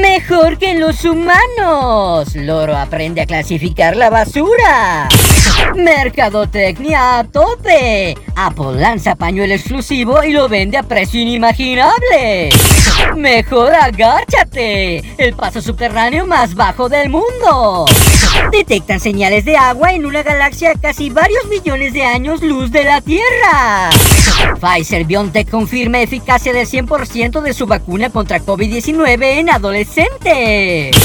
Mejor que los humanos. Loro aprende a clasificar la basura. Mercadotecnia a tope. Apple lanza pañuelo exclusivo y lo vende a precio inimaginable. Mejor agáchate. El paso subterráneo más bajo del mundo. Detectan señales de agua en una galaxia a casi varios millones de años luz de la Tierra. Pfizer BioNTech confirma eficacia del 100% de su vacuna contra COVID-19 en adolescentes.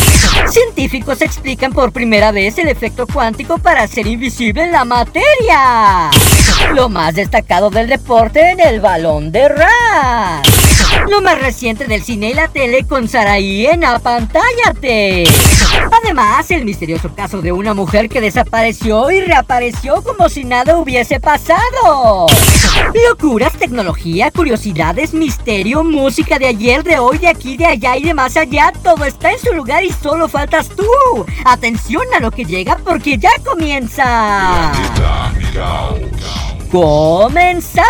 Científicos explican por primera vez el efecto cuántico para hacer invisible la materia. Lo más destacado del deporte en el balón de rap. Lo más reciente del cine y la tele con Saraí en Apantállate. Además, el misterioso caso de una mujer que desapareció y reapareció como si nada hubiese pasado. Locuras, tecnología, curiosidades, misterio, música de ayer, de hoy, de aquí, de allá y de más allá. Todo está en su lugar y solo faltas tú. Atención a lo que llega porque ya comienza. ¡Comenzamos!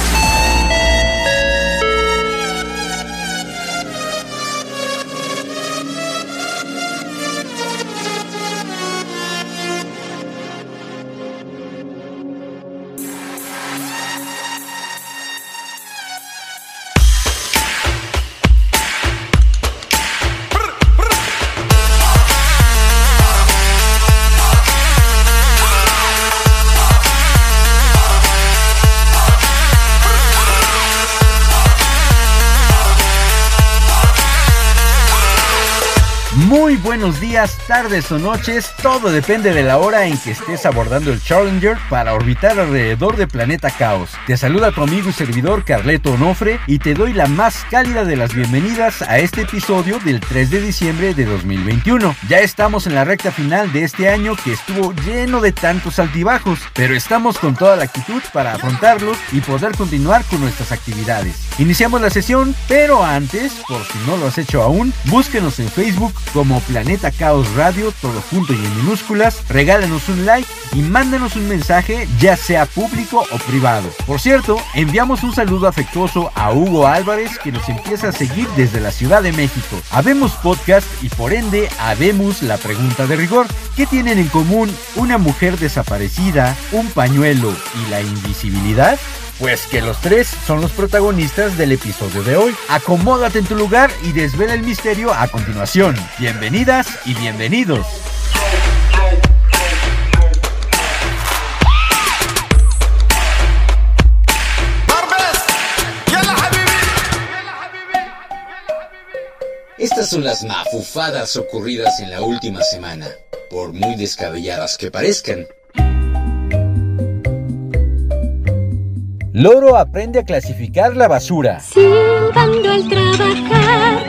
Buenos días, tardes o noches, todo depende de la hora en que estés abordando el Challenger para orbitar alrededor de Planeta Caos. Te saluda tu amigo y servidor Carleto Onofre y te doy la más cálida de las bienvenidas a este episodio del 3 de diciembre de 2021. Ya estamos en la recta final de este año que estuvo lleno de tantos altibajos, pero estamos con toda la actitud para afrontarlos y poder continuar con nuestras actividades. Iniciamos la sesión, pero antes, por si no lo has hecho aún, búsquenos en Facebook como Planeta Caos todo junto y en minúsculas, regálanos un like y mándanos un mensaje, ya sea público o privado. Por cierto, enviamos un saludo afectuoso a Hugo Álvarez que nos empieza a seguir desde la Ciudad de México. Habemos podcast y por ende habemos la pregunta de rigor. ¿Qué tienen en común una mujer desaparecida, un pañuelo y la invisibilidad? Pues que los tres son los protagonistas del episodio de hoy. Acomódate en tu lugar y desvela el misterio a continuación. Bienvenidas y bienvenidos. Estas son las mafufadas ocurridas en la última semana, por muy descabelladas que parezcan. Loro aprende a clasificar la basura. Silbando al trabajar.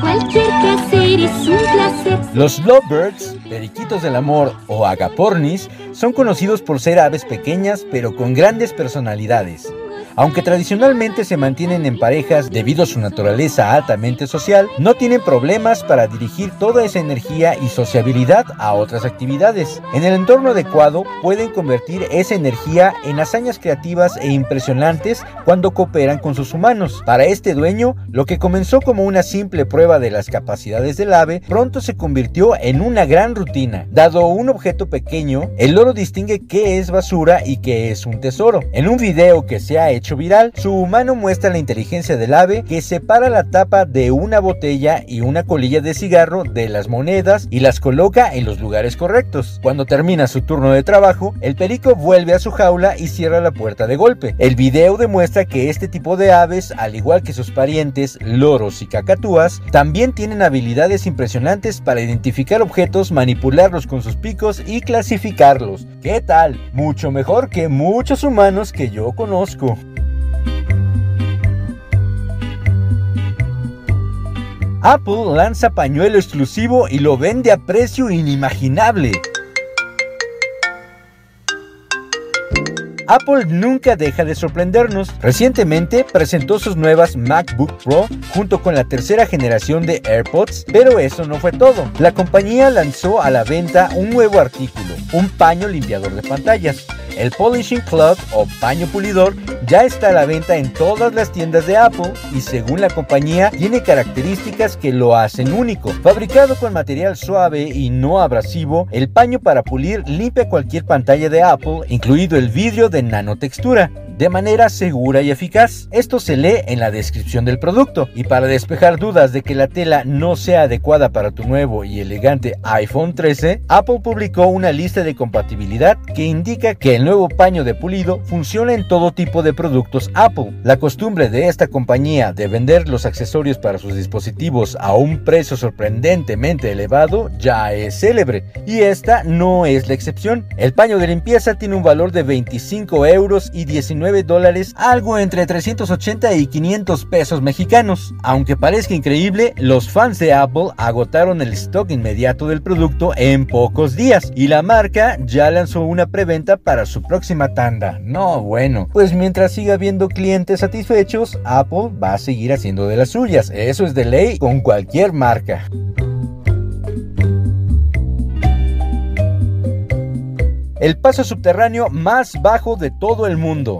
Cualquier quehacer es un placer. Los lovebirds, periquitos del amor o agapornis, son conocidos por ser aves pequeñas pero con grandes personalidades. Aunque tradicionalmente se mantienen en parejas debido a su naturaleza altamente social, no tienen problemas para dirigir toda esa energía y sociabilidad a otras actividades. En el entorno adecuado pueden convertir esa energía en hazañas creativas e impresionantes cuando cooperan con sus humanos. Para este dueño, lo que comenzó como una simple prueba de las capacidades del ave, pronto se convirtió en una gran rutina. Dado un objeto pequeño, el loro distingue qué es basura y qué es un tesoro. En un video que se ha hecho hecho viral. Su humano muestra la inteligencia del ave que separa la tapa de una botella y una colilla de cigarro de las monedas y las coloca en los lugares correctos. Cuando termina su turno de trabajo, el perico vuelve a su jaula y cierra la puerta de golpe. El video demuestra que este tipo de aves, al igual que sus parientes, loros y cacatúas, también tienen habilidades impresionantes para identificar objetos, manipularlos con sus picos y clasificarlos. ¿Qué tal? Mucho mejor que muchos humanos que yo conozco. Apple lanza pañuelo exclusivo y lo vende a precio inimaginable. Apple nunca deja de sorprendernos. Recientemente presentó sus nuevas MacBook Pro junto con la tercera generación de AirPods, pero eso no fue todo. La compañía lanzó a la venta un nuevo artículo, un paño limpiador de pantallas. El Polishing Club o paño pulidor ya está a la venta en todas las tiendas de Apple y según la compañía tiene características que lo hacen único. Fabricado con material suave y no abrasivo, el paño para pulir limpia cualquier pantalla de Apple, incluido el vidrio de nanotextura de manera segura y eficaz. Esto se lee en la descripción del producto. Y para despejar dudas de que la tela no sea adecuada para tu nuevo y elegante iPhone 13, Apple publicó una lista de compatibilidad que indica que el nuevo paño de pulido funciona en todo tipo de productos Apple. La costumbre de esta compañía de vender los accesorios para sus dispositivos a un precio sorprendentemente elevado ya es célebre. Y esta no es la excepción. El paño de limpieza tiene un valor de 25 euros y 19 dólares, algo entre 380 y 500 pesos mexicanos. Aunque parezca increíble, los fans de Apple agotaron el stock inmediato del producto en pocos días y la marca ya lanzó una preventa para su próxima tanda. No, bueno, pues mientras siga habiendo clientes satisfechos, Apple va a seguir haciendo de las suyas. Eso es de ley con cualquier marca. El paso subterráneo más bajo de todo el mundo.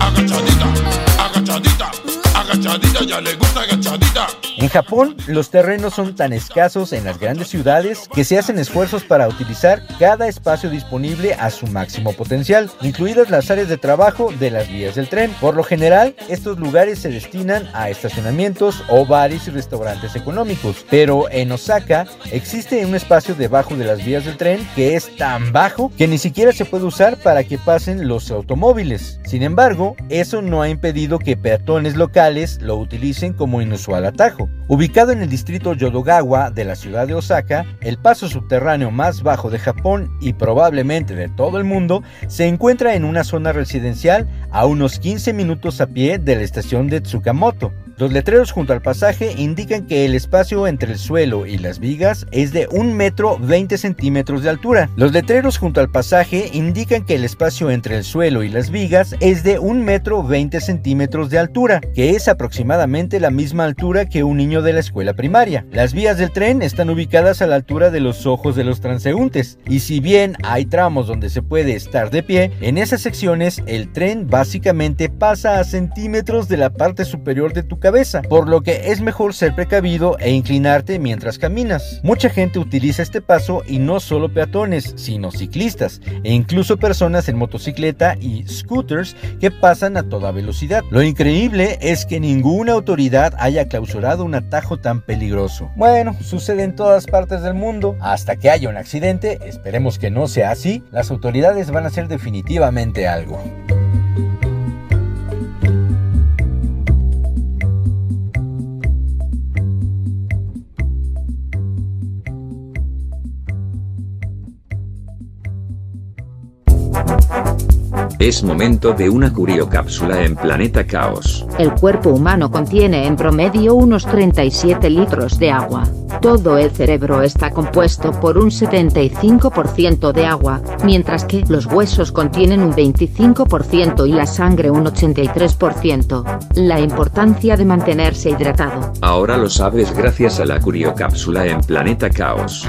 En Japón, los terrenos son tan escasos en las grandes ciudades que se hacen esfuerzos para utilizar cada espacio disponible a su máximo potencial, incluidas las áreas de trabajo de las vías del tren. Por lo general, estos lugares se destinan a estacionamientos o bares y restaurantes económicos, pero en Osaka existe un espacio debajo de las vías del tren que es tan bajo que ni siquiera se puede usar para que pasen los automóviles. Sin embargo, eso no ha impedido que peatones locales lo utilicen como inusual atajo. Ubicado en el distrito Yodogawa de la ciudad de Osaka, el paso subterráneo más bajo de Japón y probablemente de todo el mundo, se encuentra en una zona residencial a unos 15 minutos a pie de la estación de Tsukamoto. Los letreros junto al pasaje indican que el espacio entre el suelo y las vigas es de 1 metro 20 centímetros de altura. Los letreros junto al pasaje indican que el espacio entre el suelo y las vigas es de 1 metro 20 centímetros de altura, que es aproximadamente la misma altura que un niño de la escuela primaria. Las vías del tren están ubicadas a la altura de los ojos de los transeúntes, y si bien hay tramos donde se puede estar de pie, en esas secciones el tren básicamente pasa a centímetros de la parte superior de tu cabeza por lo que es mejor ser precavido e inclinarte mientras caminas. Mucha gente utiliza este paso y no solo peatones, sino ciclistas e incluso personas en motocicleta y scooters que pasan a toda velocidad. Lo increíble es que ninguna autoridad haya clausurado un atajo tan peligroso. Bueno, sucede en todas partes del mundo. Hasta que haya un accidente, esperemos que no sea así, las autoridades van a hacer definitivamente algo. Es momento de una curiocápsula en Planeta Caos. El cuerpo humano contiene en promedio unos 37 litros de agua. Todo el cerebro está compuesto por un 75% de agua, mientras que los huesos contienen un 25% y la sangre un 83%. La importancia de mantenerse hidratado. Ahora lo sabes gracias a la curiocápsula en Planeta Caos.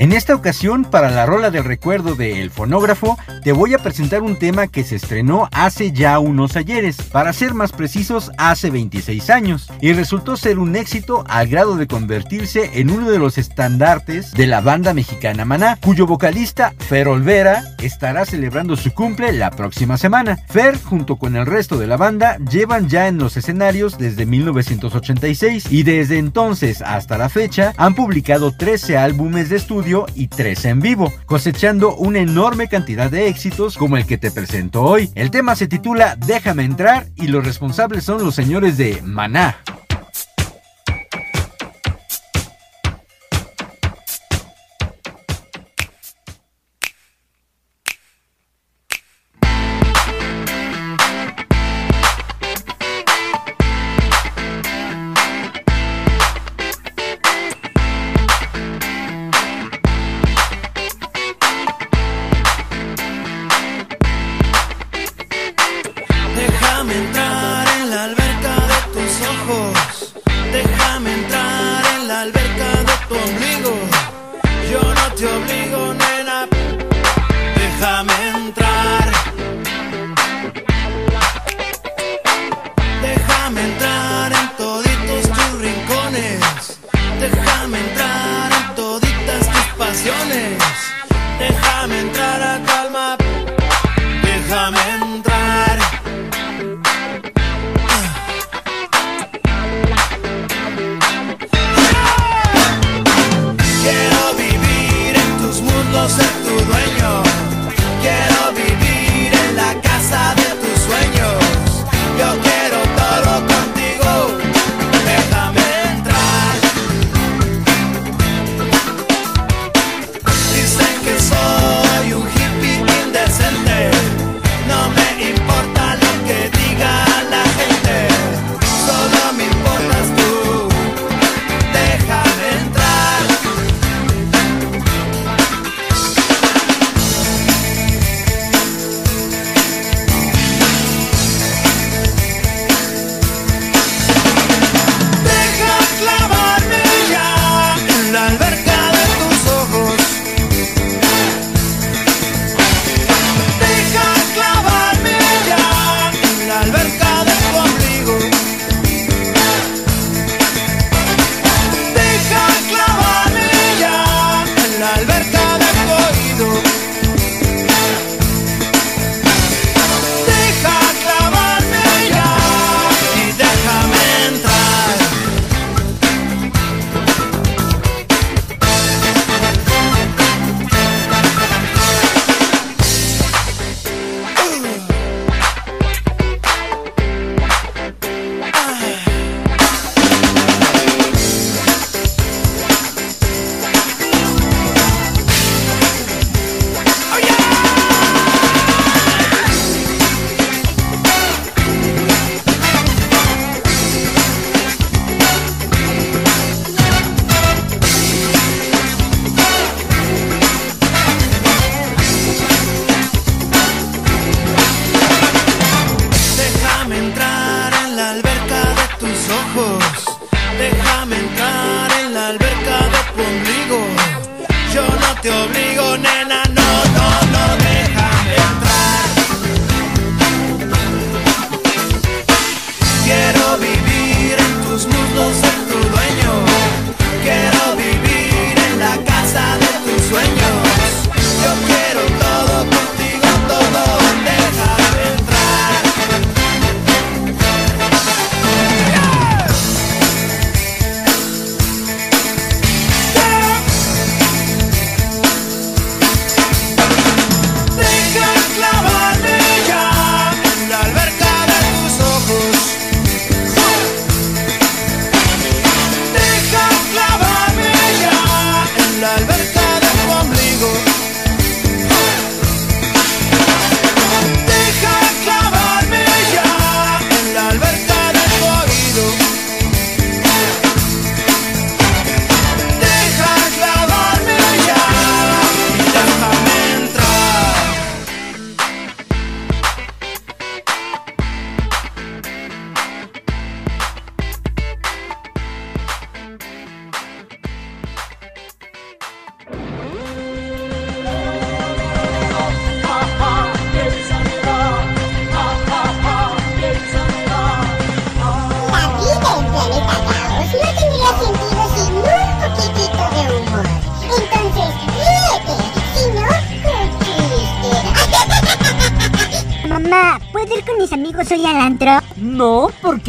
En esta ocasión, para la rola del recuerdo de El Fonógrafo, te voy a presentar un tema que se estrenó hace ya unos ayeres, para ser más precisos, hace 26 años, y resultó ser un éxito al grado de convertirse en uno de los estandartes de la banda mexicana Maná, cuyo vocalista Fer Olvera estará celebrando su cumple la próxima semana. Fer, junto con el resto de la banda, llevan ya en los escenarios desde 1986 y desde entonces hasta la fecha han publicado 13 álbumes de estudio y 3 en vivo, cosechando una enorme cantidad de éxitos como el que te presento hoy. El tema se titula Déjame entrar y los responsables son los señores de Maná. Déjame entrar a tu alma, déjame entrar.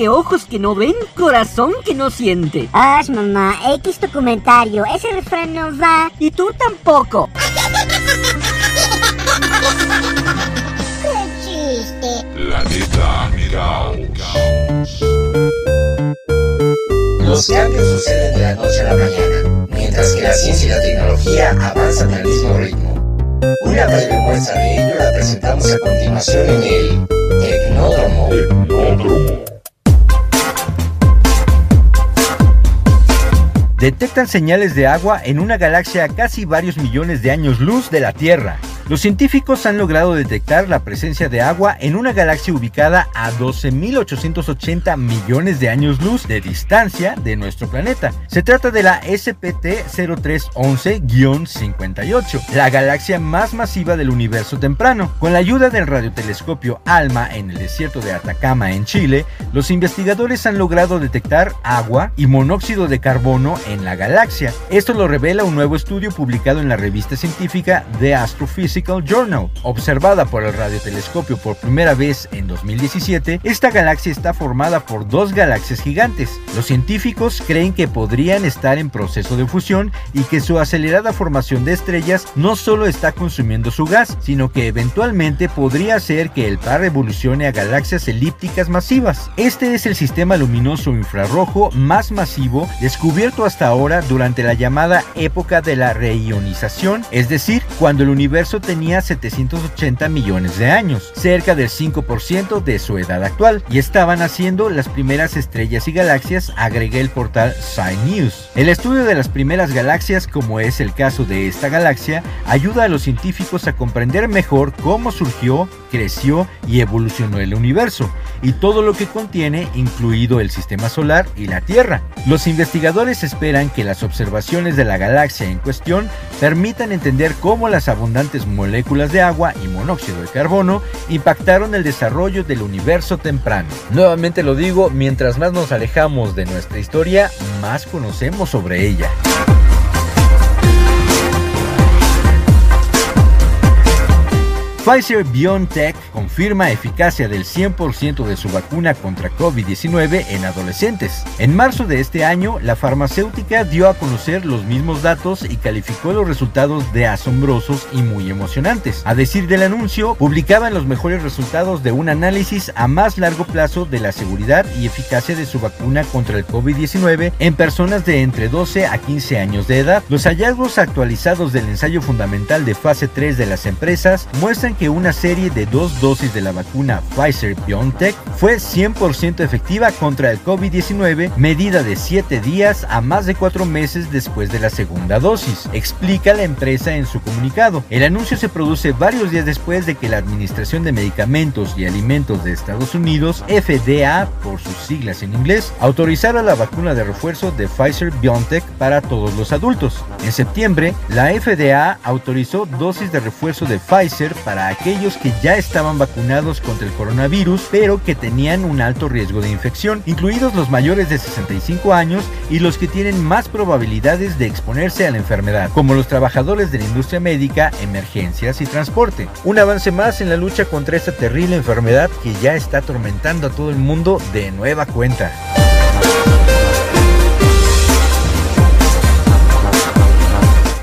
Ojos que no ven, corazón que no siente. Ay, mamá, X tu comentario. Ese refrán no va. Y tú tampoco. ¡Qué chiste! Planeta Caos. Los cambios suceden de la noche a la mañana, mientras que la ciencia y la tecnología avanzan al mismo ritmo. Una breve muestra de ello la presentamos a continuación en el Tecnódromo. Tecnódromo. Detectan señales de agua en una galaxia casi varios millones de años luz de la Tierra. Los científicos han logrado detectar la presencia de agua en una galaxia ubicada a 12.880 millones de años luz de distancia de nuestro planeta. Se trata de la SPT 0311-58, la galaxia más masiva del universo temprano. Con la ayuda del radiotelescopio ALMA en el desierto de Atacama en Chile, los investigadores han logrado detectar agua y monóxido de carbono en la galaxia. Esto lo revela un nuevo estudio publicado en la revista científica The Astrophysical Journal. Observada por el radiotelescopio por primera vez en 2017, esta galaxia está formada por dos galaxias gigantes. Los científicos creen que podrían estar en proceso de fusión y que su acelerada formación de estrellas no solo está consumiendo su gas, sino que eventualmente podría hacer que el par evolucione a galaxias elípticas masivas. Este es el sistema luminoso infrarrojo más masivo descubierto hasta ahora durante la llamada época de la reionización, es decir, cuando el universo tenía 780 millones de años, cerca del 5% de su edad actual, y estaban haciendo las primeras estrellas y galaxias, agregué el portal Sci News. El estudio de las primeras galaxias, como es el caso de esta galaxia, ayuda a los científicos a comprender mejor cómo surgió, creció y evolucionó el universo, y todo lo que contiene, incluido el sistema solar y la Tierra. Los investigadores esperan que las observaciones de la galaxia en cuestión permitan entender cómo las abundantes moléculas de agua y monóxido de carbono impactaron el desarrollo del universo temprano. Nuevamente lo digo, mientras más nos alejamos de nuestra historia, más conocemos sobre ella. Pfizer BioNTech confirma eficacia del 100% de su vacuna contra COVID-19 en adolescentes. En marzo de este año, la farmacéutica dio a conocer los mismos datos y calificó los resultados de asombrosos y muy emocionantes. A decir del anuncio, publicaban los mejores resultados de un análisis a más largo plazo de la seguridad y eficacia de su vacuna contra el COVID-19 en personas de entre 12 a 15 años de edad. Los hallazgos actualizados del ensayo fundamental de fase 3 de las empresas muestran que una serie de dos dosis de la vacuna Pfizer-BioNTech fue 100% efectiva contra el COVID-19, medida de 7 días a más de 4 meses después de la segunda dosis, explica la empresa en su comunicado. El anuncio se produce varios días después de que la Administración de Medicamentos y Alimentos de Estados Unidos, FDA por sus siglas en inglés, autorizara la vacuna de refuerzo de Pfizer-BioNTech para todos los adultos. En septiembre, la FDA autorizó dosis de refuerzo de Pfizer para aquellos que ya estaban vacunados contra el coronavirus, pero que tenían un alto riesgo de infección, incluidos los mayores de 65 años y los que tienen más probabilidades de exponerse a la enfermedad, como los trabajadores de la industria médica, emergencias y transporte. Un avance más en la lucha contra esta terrible enfermedad que ya está atormentando a todo el mundo de nueva cuenta.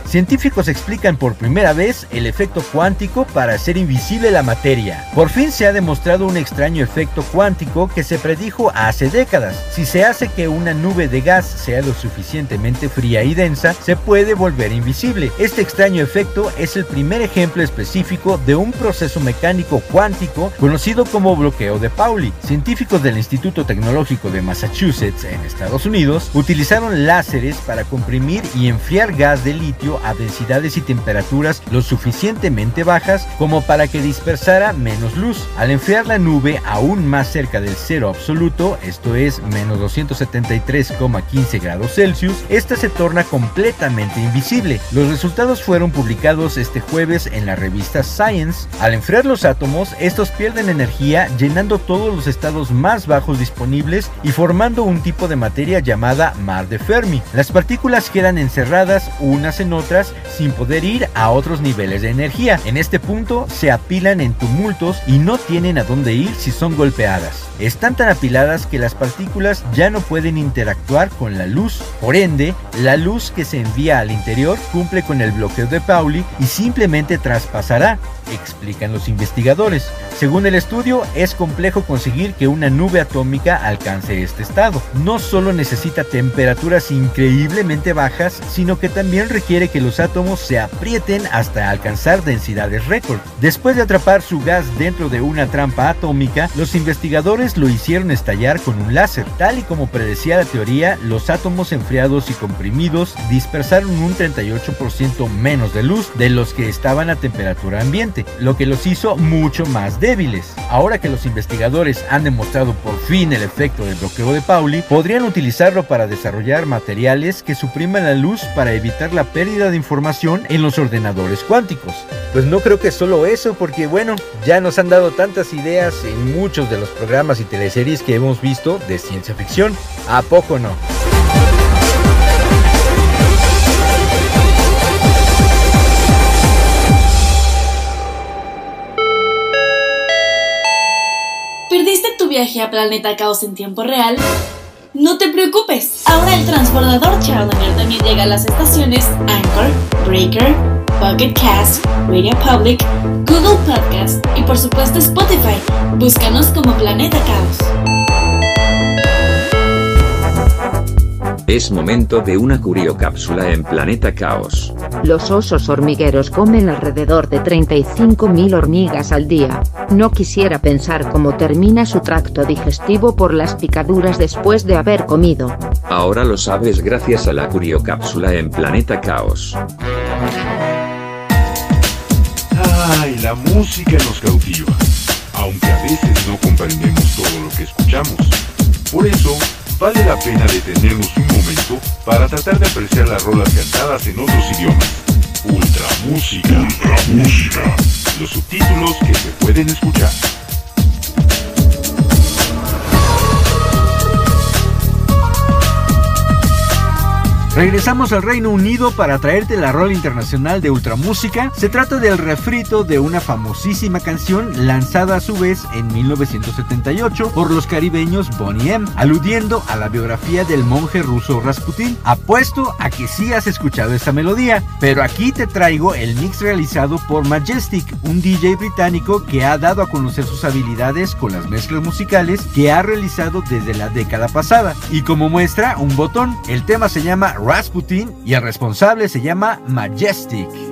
Científicos explican por primera vez el efecto cuántico para hacer invisible la materia. Por fin se ha demostrado un extraño efecto cuántico que se predijo hace décadas. Si se hace que una nube de gas sea lo suficientemente fría y densa, se puede volver invisible. Este extraño efecto es el primer ejemplo específico de un proceso mecánico cuántico conocido como bloqueo de Pauli. Científicos del Instituto Tecnológico de Massachusetts en Estados Unidos utilizaron láseres para comprimir y enfriar gas de litio a densidades y temperaturas lo suficientemente bajas como para que dispersara menos luz. Al enfriar la nube aún más cerca del cero absoluto, esto es menos 273,15 grados Celsius, esta se torna completamente invisible. Los resultados fueron publicados este jueves en la revista Science. Al enfriar los átomos, estos pierden energía llenando todos los estados más bajos disponibles y formando un tipo de materia llamada mar de Fermi. Las partículas quedan encerradas unas en otras otras sin poder ir a otros niveles de energía. En este punto se apilan en tumultos y no tienen a dónde ir si son golpeadas. Están tan apiladas que las partículas ya no pueden interactuar con la luz. Por ende, la luz que se envía al interior cumple con el bloqueo de Pauli y simplemente traspasará, explican los investigadores. Según el estudio, es complejo conseguir que una nube atómica alcance este estado. No solo necesita temperaturas increíblemente bajas, sino que también requiere que los átomos se aprieten hasta alcanzar densidades récord. Después de atrapar su gas dentro de una trampa atómica, los investigadores lo hicieron estallar con un láser. Tal y como predecía la teoría, los átomos enfriados y comprimidos dispersaron un 38% menos de luz de los que estaban a temperatura ambiente, lo que los hizo mucho más débiles. Ahora que los investigadores han demostrado por fin el efecto del bloqueo de Pauli, podrían utilizarlo para desarrollar materiales que supriman la luz para evitar la pérdida de información en los ordenadores cuánticos. Pues no creo que solo eso, porque bueno, ya nos han dado tantas ideas en muchos de los programas y teleseries que hemos visto de ciencia ficción. ¿A poco no? ¿Perdiste tu viaje a Planeta Caos en tiempo real? No te preocupes, ahora el transbordador Challenger también llega a las estaciones Anchor, Breaker, Pocket Cast, Radio Public, Google Podcast y por supuesto Spotify. Búscanos como Planeta Caos. Es momento de una curiocápsula en Planeta Caos. Los osos hormigueros comen alrededor de 35.000 hormigas al día. No quisiera pensar cómo termina su tracto digestivo por las picaduras después de haber comido. Ahora lo sabes gracias a la curiocápsula en Planeta Caos. Ay, la música nos cautiva, aunque a veces no comprendemos todo lo que escuchamos. Por eso, vale la pena detenernos un momento para tratar de apreciar las rolas cantadas en otros idiomas. Ultra música. Ultra música. Los subtítulos que se pueden escuchar. Regresamos al Reino Unido para traerte la rol internacional de ultramúsica. Se trata del refrito de una famosísima canción lanzada a su vez en 1978 por los caribeños Bonnie M, aludiendo a la biografía del monje ruso Rasputin. Apuesto a que sí has escuchado esta melodía, pero aquí te traigo el mix realizado por Majestic, un DJ británico que ha dado a conocer sus habilidades con las mezclas musicales que ha realizado desde la década pasada. Y como muestra, un botón. El tema se llama Rasputin y el responsable se llama Majestic.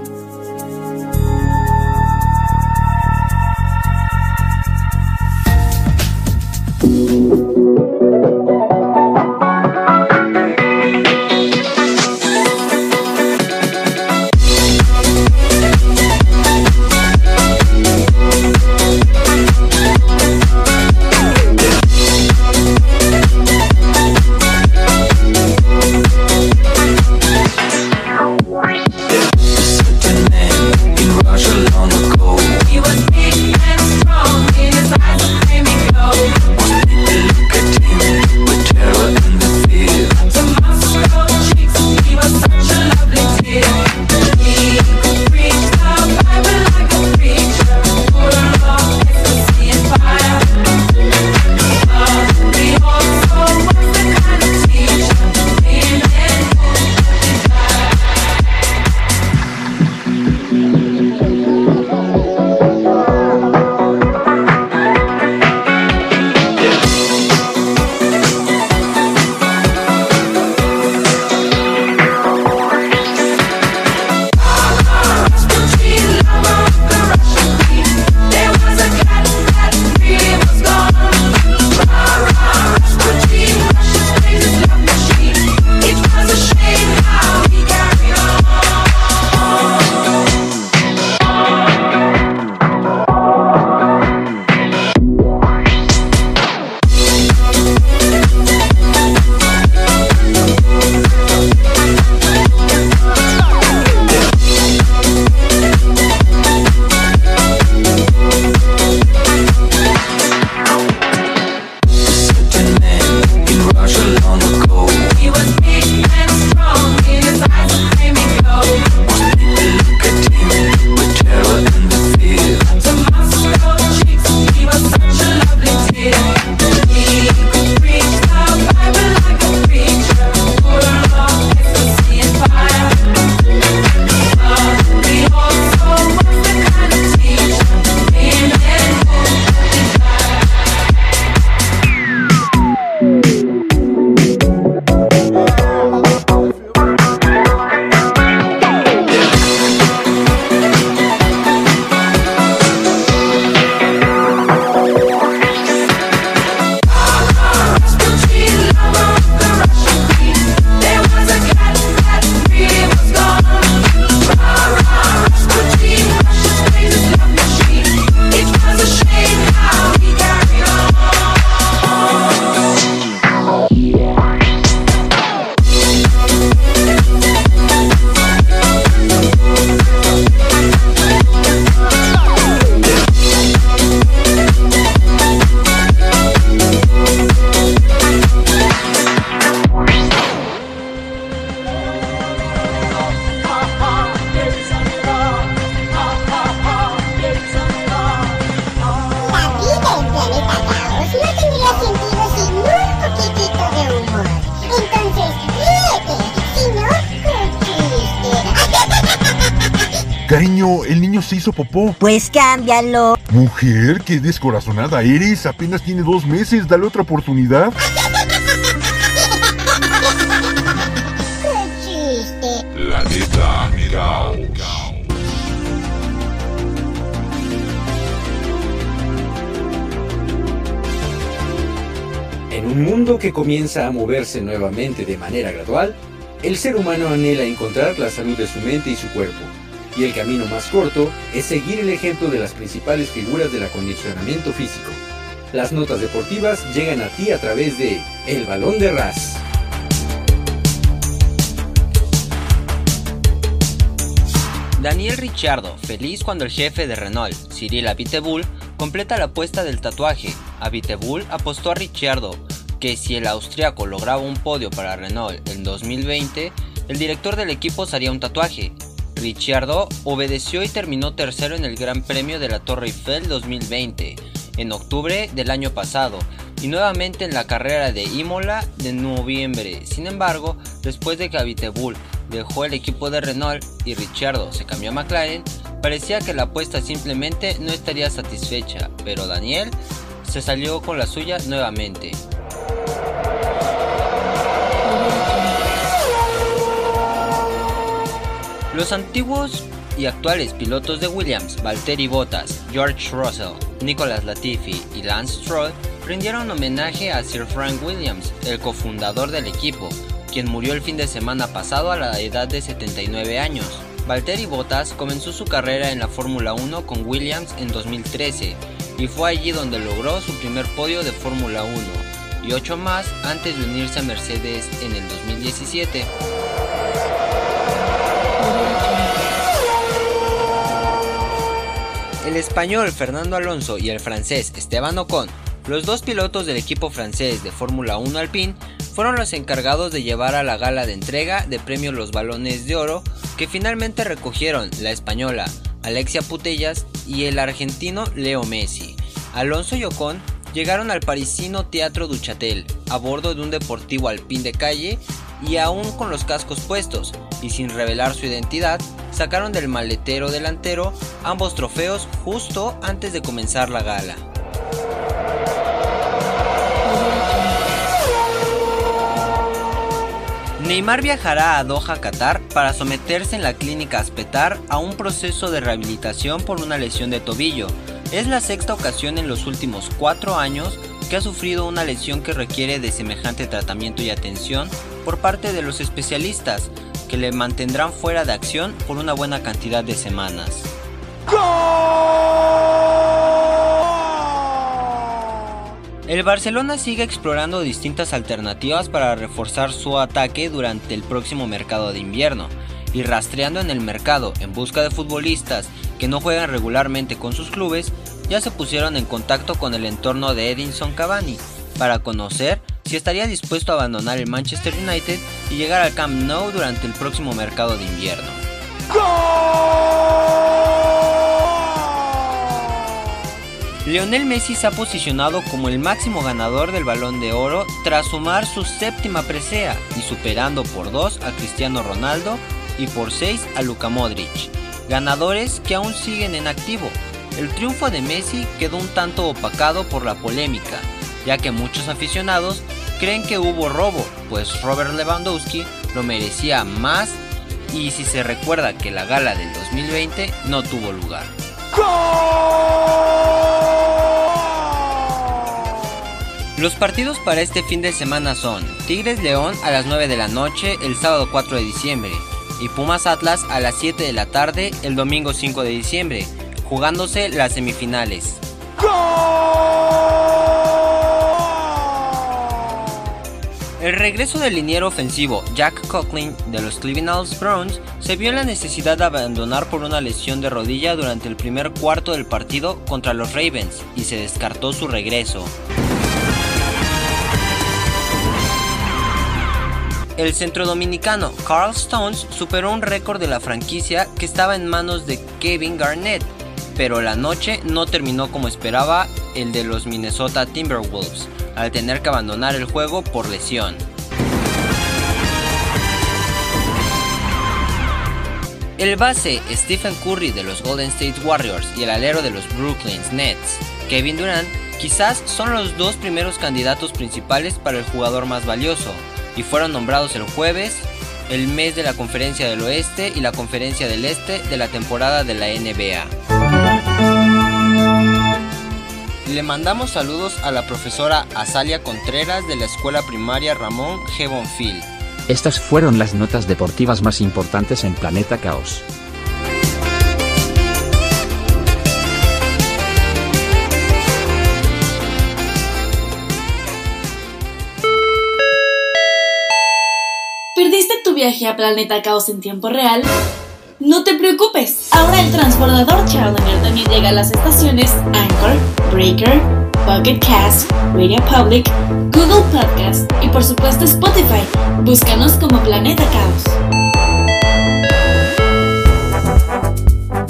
Popó. Pues cámbialo. Mujer, qué descorazonada eres. Apenas tiene dos meses. Dale otra oportunidad. En un mundo que comienza a moverse nuevamente de manera gradual, el ser humano anhela encontrar la salud de su mente y su cuerpo. Y el camino más corto es seguir el ejemplo de las principales figuras del acondicionamiento físico. Las notas deportivas llegan a ti a través de El Balón de Ras. Daniel Ricciardo, feliz cuando el jefe de Renault, Cyril Abiteboul, completa la apuesta del tatuaje. Abiteboul apostó a Ricciardo que si el austriaco lograba un podio para Renault en 2020, el director del equipo se haría un tatuaje. Ricciardo obedeció y terminó tercero en el Gran Premio de la Torre Eiffel 2020, en octubre del año pasado, y nuevamente en la carrera de Imola de noviembre. Sin embargo, después de que Abiteboul dejó el equipo de Renault y Ricciardo se cambió a McLaren, parecía que la apuesta simplemente no estaría satisfecha, pero Daniel se salió con la suya nuevamente. Los antiguos y actuales pilotos de Williams, Valtteri Bottas, George Russell, Nicolas Latifi y Lance Stroll rindieron homenaje a Sir Frank Williams, el cofundador del equipo, quien murió el fin de semana pasado a la edad de 79 años. Valtteri Bottas comenzó su carrera en la Fórmula 1 con Williams en 2013 y fue allí donde logró su primer podio de Fórmula 1 y 8 más antes de unirse a Mercedes en el 2017. El español Fernando Alonso y el francés Esteban Ocon, los dos pilotos del equipo francés de Fórmula 1 Alpine, fueron los encargados de llevar a la gala de entrega de premios los balones de oro que finalmente recogieron la española Alexia Putellas y el argentino Leo Messi. Alonso y Ocon llegaron al parisino Teatro Duchatel a bordo de un deportivo alpín de calle y aún con los cascos puestos y sin revelar su identidad, sacaron del maletero delantero ambos trofeos justo antes de comenzar la gala. Neymar viajará a Doha, Qatar, para someterse en la clínica Aspetar a un proceso de rehabilitación por una lesión de tobillo. Es la sexta ocasión en los últimos cuatro años que ha sufrido una lesión que requiere de semejante tratamiento y atención por parte de los especialistas, que le mantendrán fuera de acción por una buena cantidad de semanas. El Barcelona sigue explorando distintas alternativas para reforzar su ataque durante el próximo mercado de invierno y rastreando en el mercado en busca de futbolistas que no juegan regularmente con sus clubes, ya se pusieron en contacto con el entorno de Edinson Cavani para conocer si estaría dispuesto a abandonar el Manchester United y llegar al Camp Nou durante el próximo mercado de invierno. Lionel Messi se ha posicionado como el máximo ganador del balón de oro tras sumar su séptima presea y superando por 2 a Cristiano Ronaldo y por 6 a Luka Modric, ganadores que aún siguen en activo. El triunfo de Messi quedó un tanto opacado por la polémica, ya que muchos aficionados creen que hubo robo, pues Robert Lewandowski lo merecía más y si se recuerda que la gala del 2020 no tuvo lugar. Los partidos para este fin de semana son Tigres León a las 9 de la noche el sábado 4 de diciembre y Pumas Atlas a las 7 de la tarde el domingo 5 de diciembre, jugándose las semifinales. El regreso del liniero ofensivo Jack Coughlin de los Cleveland Browns se vio en la necesidad de abandonar por una lesión de rodilla durante el primer cuarto del partido contra los Ravens y se descartó su regreso. El centro dominicano Carl Stones superó un récord de la franquicia que estaba en manos de Kevin Garnett, pero la noche no terminó como esperaba el de los Minnesota Timberwolves, al tener que abandonar el juego por lesión. El base Stephen Curry de los Golden State Warriors y el alero de los Brooklyn Nets, Kevin Durant, quizás son los dos primeros candidatos principales para el jugador más valioso, y fueron nombrados el jueves, el mes de la Conferencia del Oeste y la Conferencia del Este de la temporada de la NBA. Le mandamos saludos a la profesora Azalia Contreras de la escuela primaria Ramón G. Bonfil. Estas fueron las notas deportivas más importantes en Planeta Caos. ¿Perdiste tu viaje a Planeta Caos en tiempo real? No te preocupes, ahora el transbordador Challenger también llega a las estaciones Anchor, Breaker, Pocket Cast, Radio Public, Google Podcast y por supuesto Spotify. Búscanos como Planeta Caos.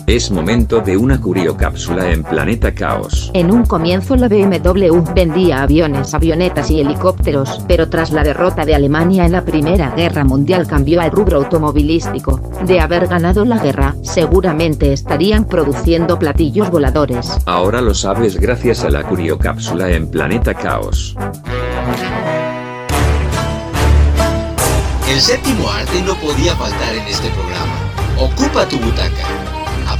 Es momento de una curiocápsula en Planeta Caos. En un comienzo la BMW vendía aviones, avionetas y helicópteros, pero tras la derrota de Alemania en la Primera Guerra Mundial cambió al rubro automovilístico. De haber ganado la guerra, seguramente estarían produciendo platillos voladores. Ahora lo sabes gracias a la curiocápsula en Planeta Caos. El séptimo arte no podía faltar en este programa. Ocupa tu butaca.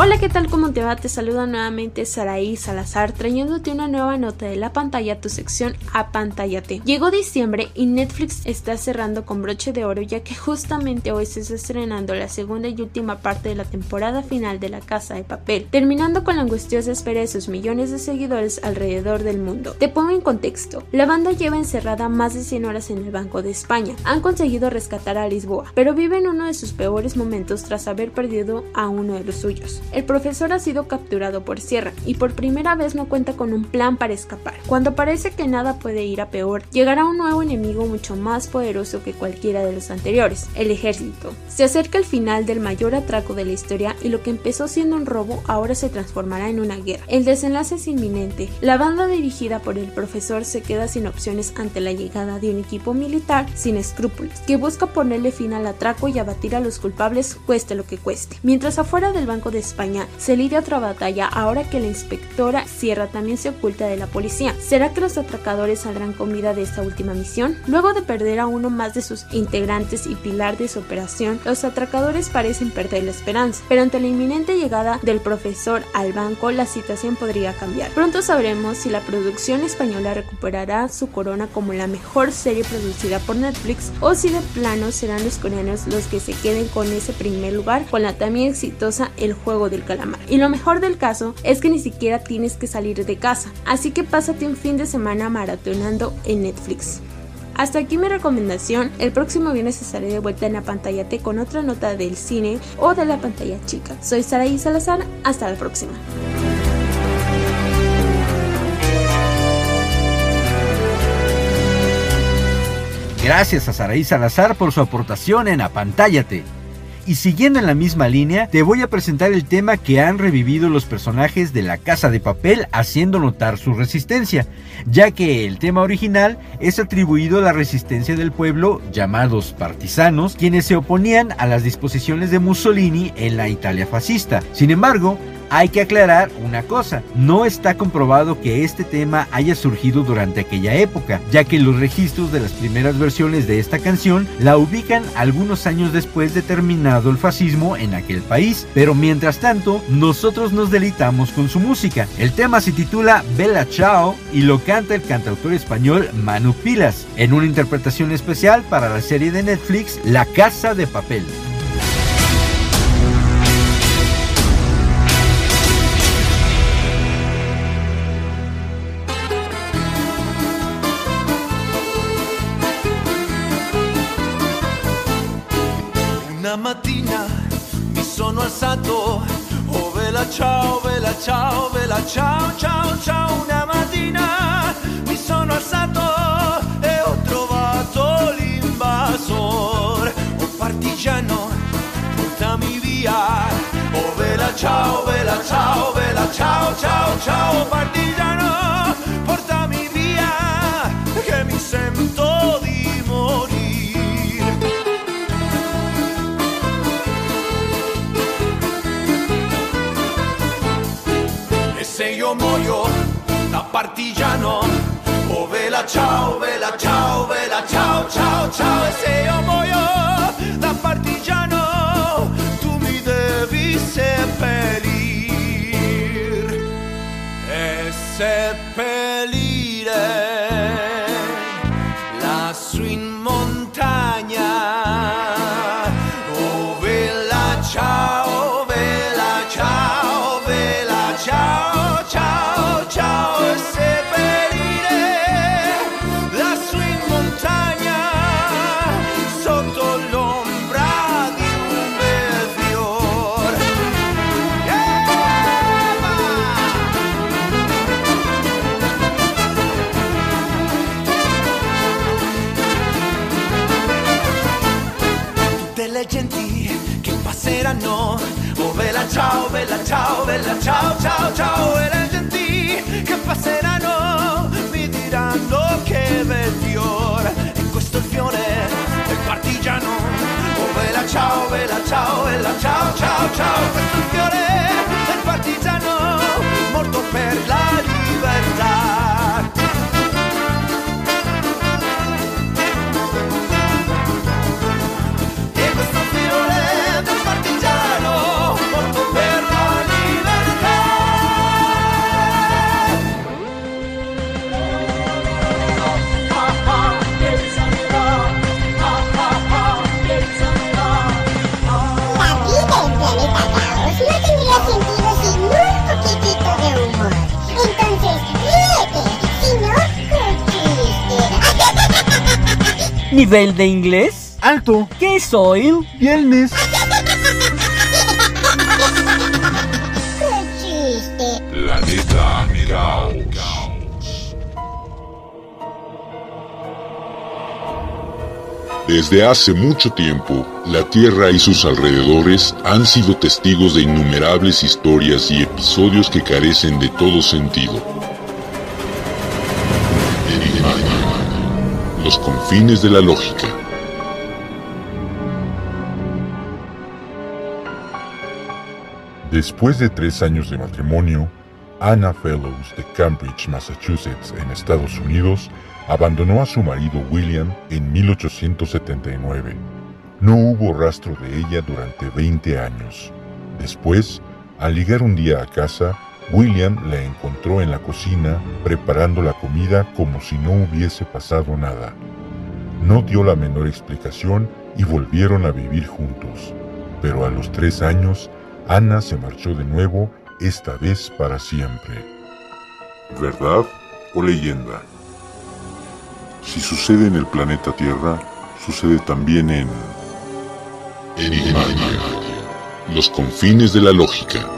Hola, ¿qué tal? ¿Cómo te va? Te saluda nuevamente Saraí Salazar trayéndote una nueva nota de la pantalla tu sección Apantállate. Llegó diciembre y Netflix está cerrando con broche de oro ya que justamente hoy se está estrenando la segunda y última parte de la temporada final de La Casa de Papel, terminando con la angustiosa espera de sus millones de seguidores alrededor del mundo. Te pongo en contexto, la banda lleva encerrada más de 100 horas en el Banco de España, han conseguido rescatar a Lisboa, pero viven uno de sus peores momentos tras haber perdido a uno de los suyos. El profesor ha sido capturado por Sierra y por primera vez no cuenta con un plan para escapar. Cuando parece que nada puede ir a peor, llegará un nuevo enemigo mucho más poderoso que cualquiera de los anteriores, el ejército. Se acerca el final del mayor atraco de la historia y lo que empezó siendo un robo ahora se transformará en una guerra. El desenlace es inminente. La banda dirigida por el profesor se queda sin opciones ante la llegada de un equipo militar sin escrúpulos, que busca ponerle fin al atraco y abatir a los culpables cueste lo que cueste. Mientras afuera del Banco de España se lidia otra batalla ahora que la inspectora Sierra también se oculta de la policía. ¿Será que los atracadores saldrán con vida de esta última misión? Luego de perder a uno más de sus integrantes y pilar de su operación, los atracadores parecen perder la esperanza, pero ante la inminente llegada del profesor al banco la situación podría cambiar. Pronto sabremos si la producción española recuperará su corona como la mejor serie producida por Netflix o si de plano serán los coreanos los que se queden con ese primer lugar con la también exitosa El juego del calamar. Y lo mejor del caso es que ni siquiera tienes que salir de casa, así que pásate un fin de semana maratonando en Netflix. Hasta aquí mi recomendación. El próximo viernes estaré de vuelta en la pantalla T con otra nota del cine o de la pantalla chica. Soy Saraí Salazar. Hasta la próxima. Gracias a Saraí Salazar por su aportación en. Y siguiendo en la misma línea, te voy a presentar el tema que han revivido los personajes de la Casa de Papel haciendo notar su resistencia, ya que el tema original es atribuido a la resistencia del pueblo llamados partisanos, quienes se oponían a las disposiciones de Mussolini en la Italia fascista. Sin embargo, hay que aclarar una cosa, no está comprobado que este tema haya surgido durante aquella época, ya que los registros de las primeras versiones de esta canción la ubican algunos años después de terminado el fascismo en aquel país, pero mientras tanto nosotros nos deleitamos con su música. El tema se titula Bella Ciao y lo canta el cantautor español Manu Pilas, en una interpretación especial para la serie de Netflix La Casa de Papel. Partigiano, oh vela ciao, vela ciao, vela ciao, ciao, bella ciao, ciao, ciao, e le genti che passeranno mi diranno che bel fiore, e questo è il fiore del partigiano, oh bella ciao, bella ciao, bella ciao, ciao, ciao, questo è il fiore del partigiano, morto per la libertà. ¿Nivel de inglés? Alto. ¿Qué soy? Viernes. Qué chiste. Planeta. Desde hace mucho tiempo, la Tierra y sus alrededores han sido testigos de innumerables historias y episodios que carecen de todo sentido. Los confines de la lógica. Después de tres años de matrimonio, Anna Fellows de Cambridge, Massachusetts, en Estados Unidos, abandonó a su marido William en 1879. No hubo rastro de ella durante 20 años. Después, al llegar un día a casa, William la encontró en la cocina preparando la comida como si no hubiese pasado nada. No dio la menor explicación y volvieron a vivir juntos. Pero a los tres años, Ana se marchó de nuevo, esta vez para siempre. ¿Verdad o leyenda? Si sucede en el planeta Tierra, sucede también en... Los confines de la lógica.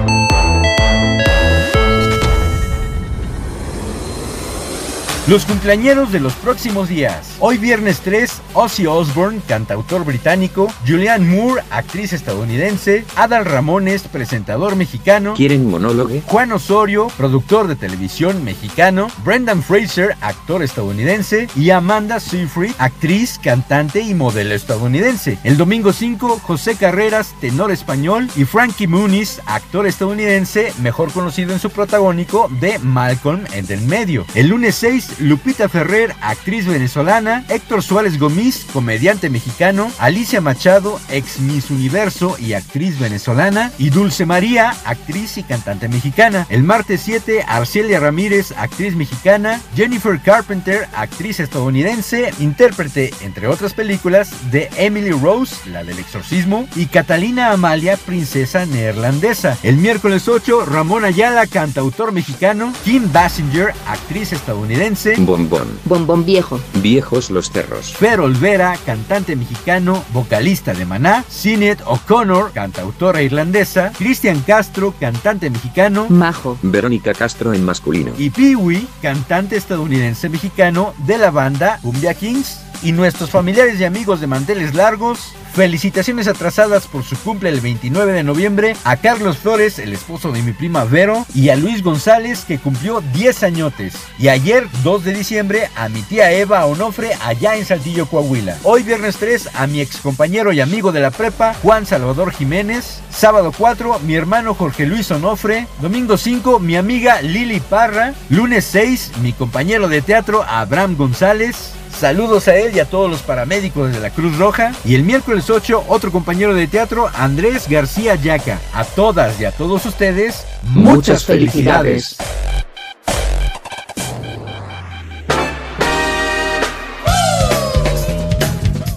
Los cumpleañeros de los próximos días. Hoy viernes 3, Ozzy Osbourne, cantautor británico, Julianne Moore, actriz estadounidense, Adal Ramones, presentador mexicano, ¿Quieren monólogo? Juan Osorio, productor de televisión mexicano, Brendan Fraser, actor estadounidense, y Amanda Seyfried, actriz, cantante y modelo estadounidense. El domingo 5, José Carreras, tenor español, y Frankie Muniz, actor estadounidense, mejor conocido en su protagónico de Malcolm en el medio. El lunes 6, Lupita Ferrer, actriz venezolana, Héctor Suárez Gomis, comediante mexicano, Alicia Machado, ex Miss Universo y actriz venezolana, y Dulce María, actriz y cantante mexicana. El martes 7, Arcelia Ramírez, actriz mexicana, Jennifer Carpenter, actriz estadounidense, intérprete, entre otras películas, de Emily Rose, la del exorcismo, y Catalina Amalia, princesa neerlandesa. El miércoles 8, Ramón Ayala, cantautor mexicano, Kim Basinger, actriz estadounidense, Dulce. Bombón. Bombón viejo. Viejos los cerros. Fer Olvera, cantante mexicano, vocalista de Maná. Sinead O'Connor, cantautora irlandesa. Cristian Castro, cantante mexicano. Majo. Verónica Castro en masculino. Y Pee Wee, cantante estadounidense mexicano de la banda Cumbia Kings. Y nuestros familiares y amigos de manteles largos, Felicitaciones atrasadas por su cumple el 29 de noviembre a Carlos Flores, el esposo de mi prima Vero, y a Luis González, que cumplió 10 añotes. Y ayer, 2 de diciembre, a mi tía Eva Onofre, allá en Saltillo, Coahuila. Hoy, viernes 3, a mi ex compañero y amigo de la prepa, Juan Salvador Jiménez. Sábado 4, mi hermano Jorge Luis Onofre. Domingo 5, mi amiga Lili Parra. Lunes 6, mi compañero de teatro, Abraham González. Saludos a él y a todos los paramédicos de la Cruz Roja. Y el miércoles 8, otro compañero de teatro, Andrés García Yaca. A todas y a todos ustedes, muchas, felicidades.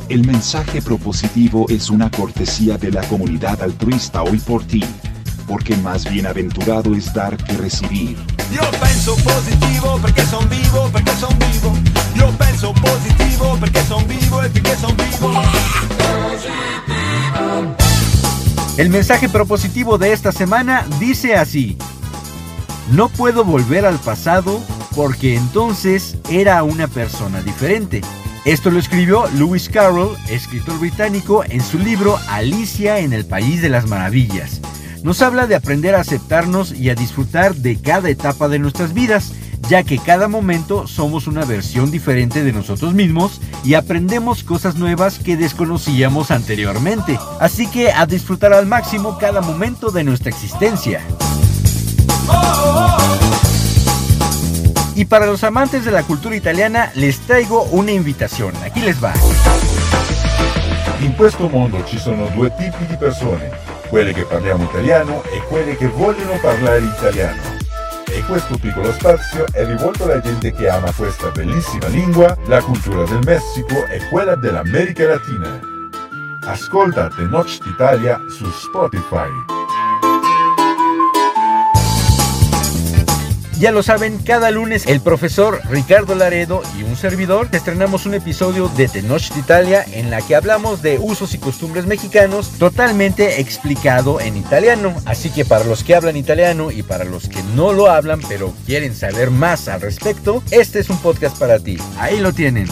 El mensaje propositivo es una cortesía de la comunidad altruista hoy por ti. Porque más bienaventurado es dar que recibir. Io penso positivo perché son vivo, perché son vivo. Positivo son son. El mensaje propositivo de esta semana dice así. No puedo volver al pasado porque entonces era una persona diferente. Esto lo escribió Lewis Carroll, escritor británico, en su libro Alicia en el País de las Maravillas. Nos habla de aprender a aceptarnos y a disfrutar de cada etapa de nuestras vidas, ya que cada momento somos una versión diferente de nosotros mismos y aprendemos cosas nuevas que desconocíamos anteriormente. Así que a disfrutar al máximo cada momento de nuestra existencia. Y para los amantes de la cultura italiana les traigo una invitación. Aquí les va. In questo mondo ci sono due tipi di persone, quelle che parliamo italiano e quelle che vogliono parlare italiano. E questo piccolo spazio è rivolto alla gente che ama questa bellissima lingua, la cultura del Messico e quella dell'America Latina. Ascolta Tenoch Italia su Spotify. Ya lo saben, cada lunes el profesor Ricardo Laredo y un servidor estrenamos un episodio de Tenoch Italia en la que hablamos de usos y costumbres mexicanos totalmente explicado en italiano. Así que para los que hablan italiano y para los que no lo hablan pero quieren saber más al respecto, este es un podcast para ti. Ahí lo tienen.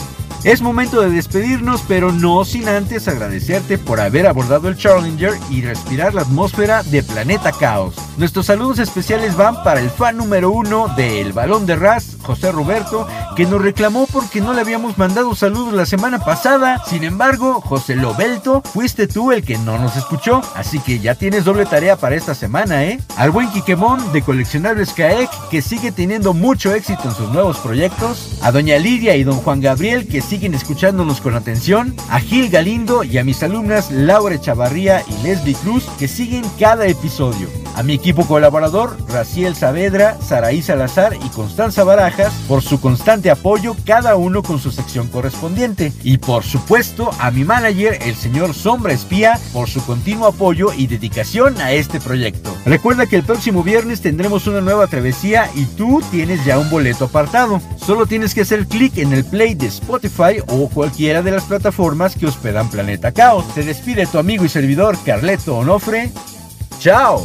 Es momento de despedirnos, pero no sin antes agradecerte por haber abordado el Challenger y respirar la atmósfera de Planeta Caos. Nuestros saludos especiales van para el fan número uno del Balón de Ras, José Roberto, que nos reclamó porque no le habíamos mandado saludos la semana pasada. Sin embargo, José Lobelto, fuiste tú el que no nos escuchó, así que ya tienes doble tarea para esta semana, ¿eh? Al buen Quiquemón de Coleccionables Kaek, que sigue teniendo mucho éxito en sus nuevos proyectos. A Doña Lidia y Don Juan Gabriel, que siguen escuchándonos con atención, a Gil Galindo y a mis alumnas Laura Chavarría y Leslie Cruz que siguen cada episodio. A mi equipo colaborador, Raciel Saavedra, Saraí Salazar y Constanza Barajas por su constante apoyo, cada uno con su sección correspondiente. Y por supuesto a mi manager, el señor Sombra Espía, por su continuo apoyo y dedicación a este proyecto. Recuerda que el próximo viernes tendremos una nueva travesía y tú tienes ya un boleto apartado. Solo tienes que hacer clic en el play de Spotify o cualquiera de las plataformas que hospedan Planeta Caos. Te despide tu amigo y servidor Carleto Onofre. ¡Chao!